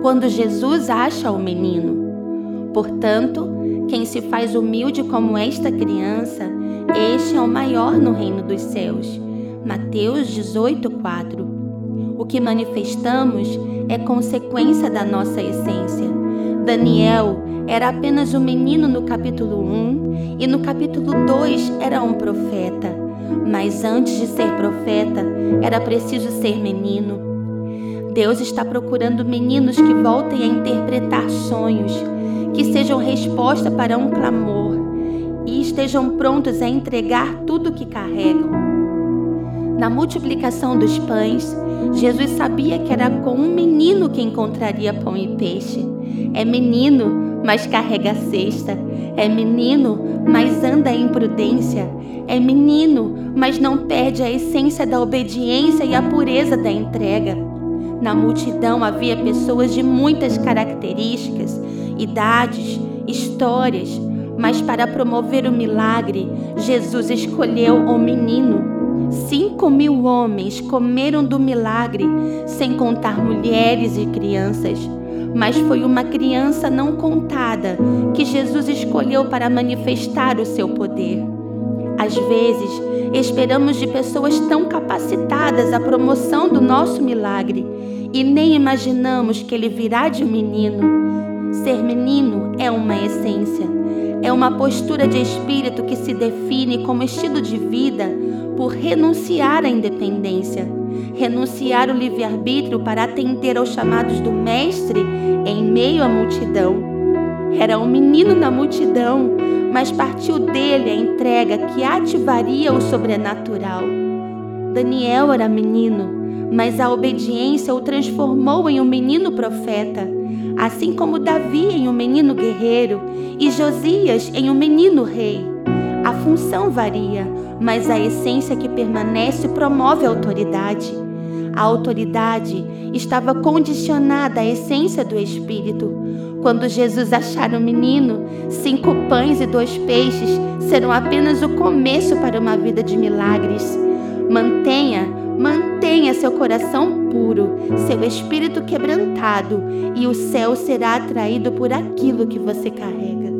quando Jesus acha o menino. Portanto, quem se faz humilde como esta criança, este é o maior no reino dos céus. Mateus 18, 4. O que manifestamos é consequência da nossa essência. Daniel era apenas um menino no capítulo 1 e no capítulo 2 era um profeta. Mas antes de ser profeta, era preciso ser menino. Deus está procurando meninos que voltem a interpretar sonhos, que sejam resposta para um clamor e estejam prontos a entregar tudo o que carregam. Na multiplicação dos pães, Jesus sabia que era com um menino que encontraria pão e peixe. É menino, mas carrega a cesta. É menino, mas anda em prudência. É menino, mas não perde a essência da obediência e a pureza da entrega. Na multidão havia pessoas de muitas características, idades, histórias, mas para promover o milagre, Jesus escolheu o menino. Cinco mil homens comeram do milagre, sem contar mulheres e crianças. Mas foi uma criança não contada que Jesus escolheu para manifestar o seu poder. Às vezes, esperamos de pessoas tão capacitadas a promoção do nosso milagre e nem imaginamos que ele virá de um menino. Ser menino é uma essência, é uma postura de espírito que se define como estilo de vida por renunciar à independência, renunciar o livre-arbítrio para atender aos chamados do Mestre em meio à multidão. Era um menino na multidão mas partiu dele a entrega que ativaria o sobrenatural. Daniel era menino, mas a obediência o transformou em um menino profeta, assim como Davi em um menino guerreiro e Josias em um menino rei. A função varia, mas a essência que permanece promove a autoridade. A autoridade estava condicionada à essência do Espírito. Quando Jesus achar o menino, cinco pães e dois peixes serão apenas o começo para uma vida de milagres. Mantenha, mantenha seu coração puro, seu espírito quebrantado, e o céu será atraído por aquilo que você carrega.